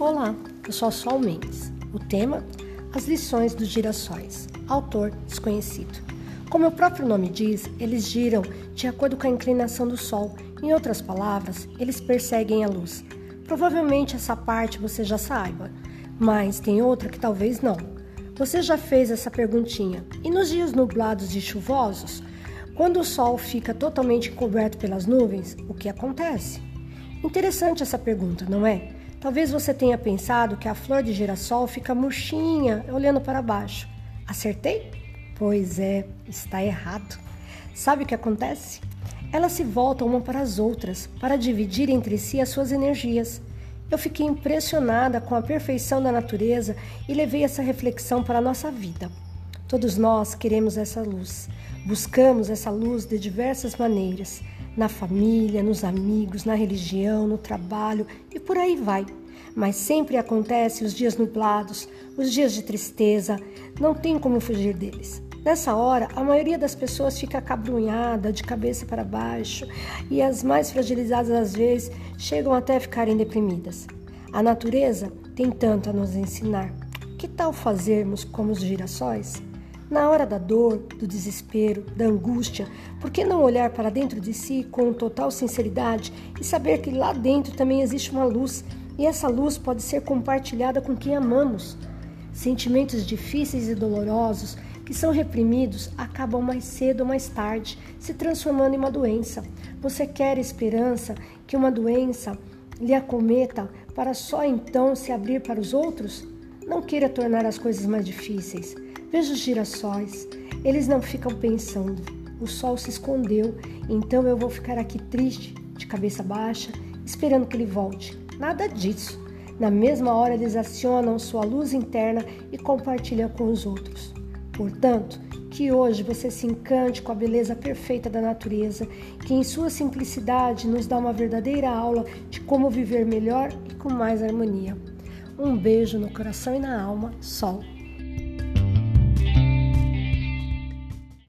Olá, eu sou a Sol Mendes. O tema: As lições dos girassóis. Autor desconhecido. Como o próprio nome diz, eles giram de acordo com a inclinação do Sol. Em outras palavras, eles perseguem a luz. Provavelmente essa parte você já saiba, mas tem outra que talvez não. Você já fez essa perguntinha? E nos dias nublados e chuvosos, quando o Sol fica totalmente coberto pelas nuvens, o que acontece? Interessante essa pergunta, não é? Talvez você tenha pensado que a flor de girassol fica murchinha, olhando para baixo. Acertei? Pois é, está errado. Sabe o que acontece? Elas se voltam uma para as outras para dividir entre si as suas energias. Eu fiquei impressionada com a perfeição da natureza e levei essa reflexão para a nossa vida. Todos nós queremos essa luz. Buscamos essa luz de diversas maneiras na família, nos amigos, na religião, no trabalho e por aí vai. Mas sempre acontece os dias nublados, os dias de tristeza, não tem como fugir deles. Nessa hora, a maioria das pessoas fica acabrunhada, de cabeça para baixo, e as mais fragilizadas às vezes chegam até a ficarem deprimidas. A natureza tem tanto a nos ensinar. Que tal fazermos como os girassóis? Na hora da dor, do desespero, da angústia, por que não olhar para dentro de si com total sinceridade e saber que lá dentro também existe uma luz e essa luz pode ser compartilhada com quem amamos? Sentimentos difíceis e dolorosos que são reprimidos acabam mais cedo ou mais tarde, se transformando em uma doença. Você quer esperança que uma doença lhe acometa para só então se abrir para os outros? Não queira tornar as coisas mais difíceis. Veja os girassóis, eles não ficam pensando. O sol se escondeu, então eu vou ficar aqui triste, de cabeça baixa, esperando que ele volte. Nada disso. Na mesma hora eles acionam sua luz interna e compartilham com os outros. Portanto, que hoje você se encante com a beleza perfeita da natureza, que em sua simplicidade nos dá uma verdadeira aula de como viver melhor e com mais harmonia. Um beijo no coração e na alma, Sol.